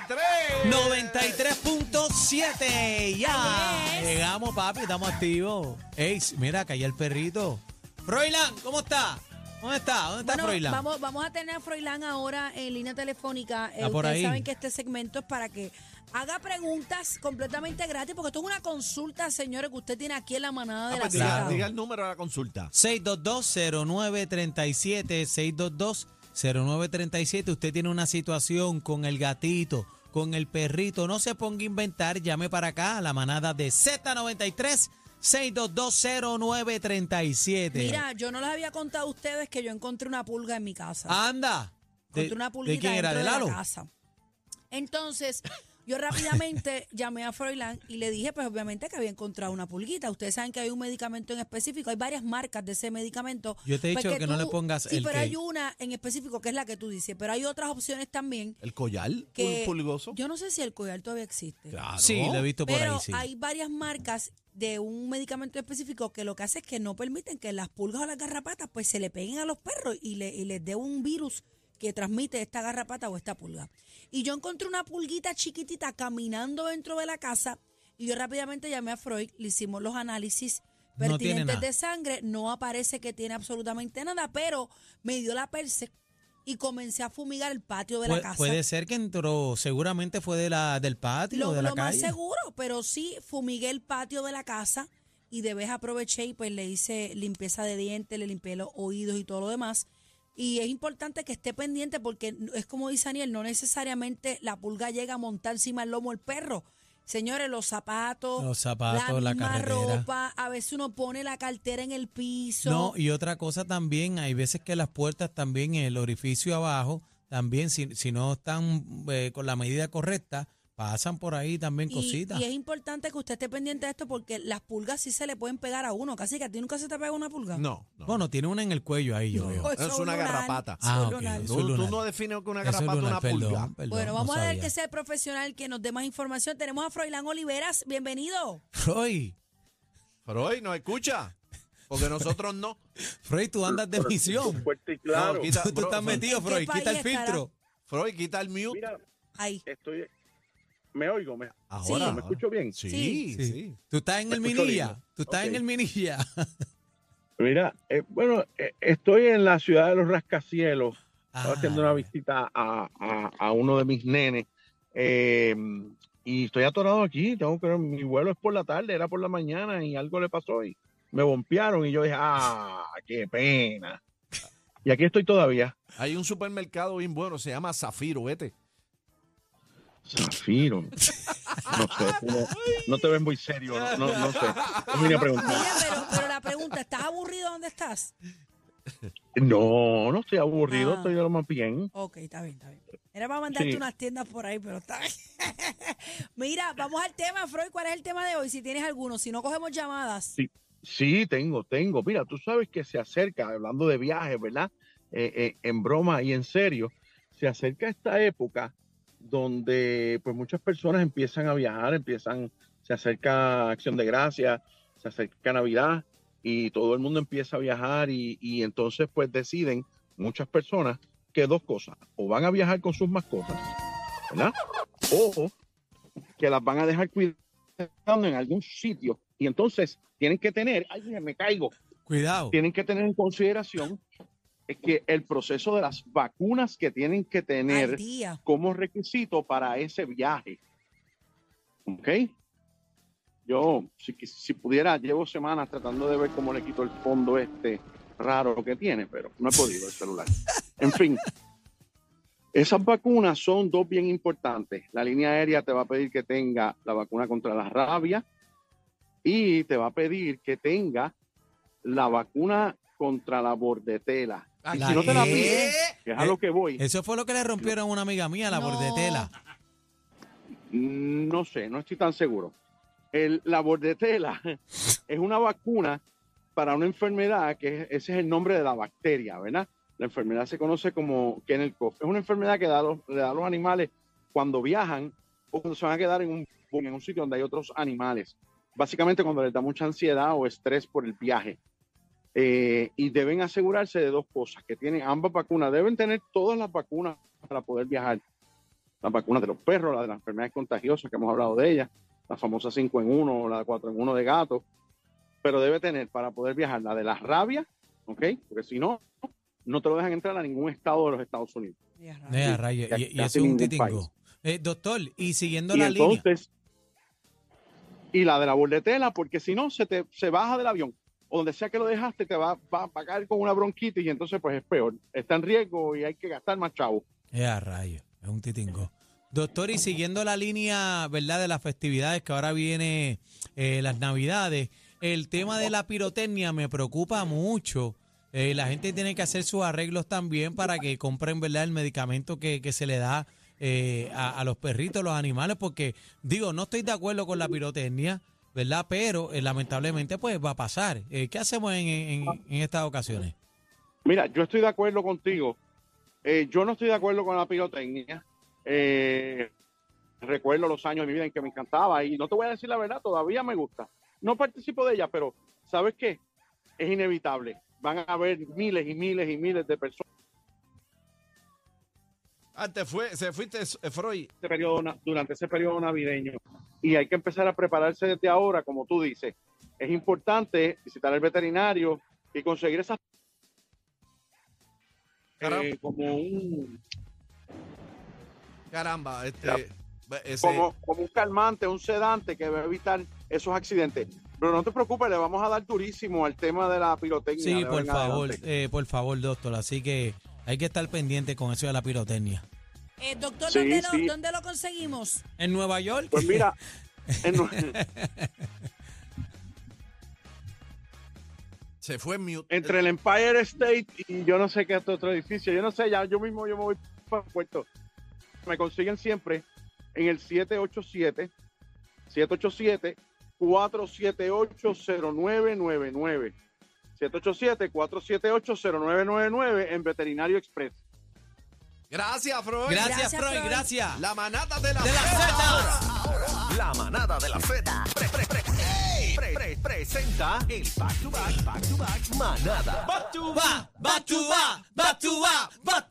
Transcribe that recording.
93. 93.7. Ya. Yes. Llegamos, papi, estamos activos. Ey, mira, cayó el perrito. Froilán, ¿cómo está? ¿Dónde está? ¿Dónde está Bueno, Froilán? vamos, vamos a tener a Froilán ahora en línea telefónica. Eh, Ah, por ustedes ahí. saben que este segmento es para que haga preguntas completamente gratis, porque esto es una consulta, señores, que usted tiene aquí en la manada de Ah, la pues diga, el número de la consulta. 622-0937, 622-0937. Usted tiene una situación con el gatito, con el perrito. No se ponga a inventar. Llame para acá a la manada de Z93, 622-0937. Mira, yo no les había contado a ustedes que yo encontré una pulga en mi casa. Anda. ¿De, encontré una de pulguita quién era? ¿De de Lalo? la casa. Entonces, yo rápidamente llamé a Froilán y le dije, pues obviamente que había encontrado una pulguita. Ustedes saben que hay un medicamento en específico, hay varias marcas de ese medicamento. Yo te he Pues dicho que no le pongas Sí, el pero que- hay una en específico que es la que tú dices, pero hay otras opciones también ¿El collar? que ¿Un pulgoso? yo no sé si el collar todavía existe. Claro. Sí, lo he visto por Pero ahí, sí. hay varias marcas de un medicamento específico que lo que hace es que no permiten que las pulgas o las garrapatas pues se le peguen a los perros y, le, y les dé un virus que transmite esta garrapata o esta pulga. Y yo encontré una pulguita chiquitita caminando dentro de la casa y yo rápidamente llamé a Freud, le hicimos los análisis No pertinentes de sangre, no aparece que tiene absolutamente nada, pero me dio la perse y comencé a fumigar el patio de la casa. Puede ser que entró, seguramente fue de la, del patio, Lo, de la lo más seguro, pero sí fumigué el patio de la casa y de vez aproveché y pues le hice limpieza de dientes, le limpié los oídos y todo lo demás. Y es importante que esté pendiente porque es como dice Daniel, no necesariamente la pulga llega a montar encima el lomo del perro. Señores, los zapatos, Los zapatos, la misma carretera. ropa, a veces uno pone la cartera en el piso. No, y otra cosa también, hay veces que las puertas también, el orificio abajo, también si, si no están eh, con la medida correcta, pasan por ahí también Y, cositas. y es importante que usted esté pendiente de esto porque las pulgas sí se le pueden pegar a uno. Casi que a ti nunca se te pega una pulga. No, no. Bueno, tiene una en el cuello ahí, yo veo. Pues Es una lunar, garrapata. Ah, ok, lunar. eso tú, es tú no defines que una Eso es garrapata lunar, una perdón, pulga. perdón, Bueno, no vamos a ver que sea el profesional que nos dé más información. Tenemos a Froilán Oliveras. Bienvenido. Freud, Freud, ¿nos escucha? Porque nosotros no. Freud, tú andas de misión. Fuerte y claro. No, quita- Tú, tú bro, estás metido, ¿En qué Freud, quita el estará? filtro. Freud, quita el mute. Mira, Ahí. estoy. Me oigo, me, Ahora. ¿me escucho bien. Sí, Sí. Tú estás en el minilla. Tú estás en el minilla. Mira, eh, bueno, eh, estoy en la ciudad de los rascacielos. Estaba Ah, haciendo una visita a, a- a uno de mis nenes. eh, y estoy atorado aquí. Tengo que mi vuelo es por la tarde, era por la mañana y algo le pasó y me bompearon y yo dije, ah, qué pena. Y aquí estoy todavía. Hay un supermercado bien bueno, se llama Zafiro, vete. Zafiro. No sé, no, no te ves muy serio, no, no, no sé. Mira, pero, pero la pregunta, ¿estás aburrido donde estás? No, no estoy aburrido, Ah. estoy de lo más bien. Ok, está bien, está bien. Era para mandarte Sí. unas tiendas por ahí, pero está bien. Mira, vamos al tema, Freud. ¿Cuál es el tema de hoy? Si tienes alguno, si no cogemos llamadas. Sí. Sí, tengo, tengo. Mira, tú sabes que se acerca, hablando de viajes, ¿verdad? Eh, eh, en broma y en serio, se acerca esta época donde pues muchas personas empiezan a viajar, empiezan, se acerca Acción de Gracia, se acerca Navidad y todo el mundo empieza a viajar y, y entonces pues deciden muchas personas que dos cosas, o van a viajar con sus mascotas, ¿verdad? O que las van a dejar cuidando en algún sitio y entonces tienen que tener, ay, me caigo, Cuidado. tienen que tener en consideración es que el proceso de las vacunas que tienen que tener como requisito para ese viaje. ¿Ok? Yo, si, si pudiera, llevo semanas tratando de ver cómo le quito el fondo este raro que tiene, pero no he podido el celular. En fin, esas vacunas son dos bien importantes. La línea aérea te va a pedir que tenga la vacuna contra la rabia y te va a pedir que tenga la vacuna contra la bordetela. Y ¿La si no te la pide, que es a lo que voy. Eso fue lo que le rompieron a una amiga mía, la No. bordetela. No sé, no estoy tan seguro. El, la bordetela es una vacuna para una enfermedad que es- ese es el nombre de la bacteria, ¿verdad? La enfermedad se conoce como Kennel Cough. Es una enfermedad que da a los, le da a los animales cuando viajan o cuando se van a quedar en un, en un sitio donde hay otros animales. Básicamente cuando les da mucha ansiedad o estrés por el viaje. Eh, y deben asegurarse de dos cosas, que tienen ambas vacunas. Deben tener todas las vacunas para poder viajar. las vacunas de los perros, la de las enfermedades contagiosas, que hemos hablado de ellas, la famosa 5 en 1 o la 4 en 1 de gato, pero debe tener para poder viajar la de las rabias, ¿ok? Porque si no, no te lo dejan entrar a ningún estado de los Estados Unidos. Ya, rayos. Vea, rayo, que- y, y es un titingo. Eh, doctor, y siguiendo Y la línea. entonces, y la de la bordetela, porque si no, se te se baja del avión. O donde sea que lo dejaste, te va, a caer con una bronquitis y entonces pues es peor. Está en riesgo y hay que gastar más chavo. Ya, rayo, es un titingo. Doctor, y siguiendo la línea, ¿verdad?, de las festividades que ahora viene eh, las Navidades, el tema de la pirotecnia me preocupa mucho. Eh, la gente tiene que hacer sus arreglos también para que compren, ¿verdad?, el medicamento que, que se le da eh, a, a los perritos, los animales, porque, digo, no estoy de acuerdo con la pirotecnia, ¿verdad?, pero eh, lamentablemente, pues va a pasar. Eh, ¿Qué hacemos en, en- en estas ocasiones? Mira, yo estoy de acuerdo contigo. Eh, yo no estoy de acuerdo con la pirotecnia. Eh, recuerdo los años de mi vida en que me encantaba y no te voy a decir la verdad, todavía me gusta. No participo de ella, pero ¿sabes qué? Es inevitable. Van a haber miles y miles y miles de personas Antes fue, se fuiste, Freud. este periodo, durante ese periodo navideño y hay que empezar a prepararse desde ahora, como tú dices. Es importante visitar al veterinario y conseguir esas Caramba. eh, como un Caramba, este. Ese- como, como un calmante, un sedante que va a evitar esos accidentes. Pero no te preocupes, le vamos a dar durísimo al tema de la pirotecnia. Sí, por favor, eh, por favor, doctor. Así que hay que estar pendiente con eso de la pirotecnia. Eh, doctor, Sí, ¿dónde, lo, sí. ¿dónde lo conseguimos? En Nueva York. Pues mira, en se fue en mute. entre el Empire State y yo no sé qué otro otro edificio, yo no sé, ya yo mismo yo me voy para el puerto. Me consiguen siempre en el 787 787 478-0999. 787-478-0999 en Veterinario Express. Gracias, Freud. Gracias, Gracias, Freud, Freud. gracias. La manata de la, De la Zeta. Z. La manada de la Z pre- pre- pre- pre- pre- presenta el back to back, back to back, manada. Va, va, va, va, va, va, va,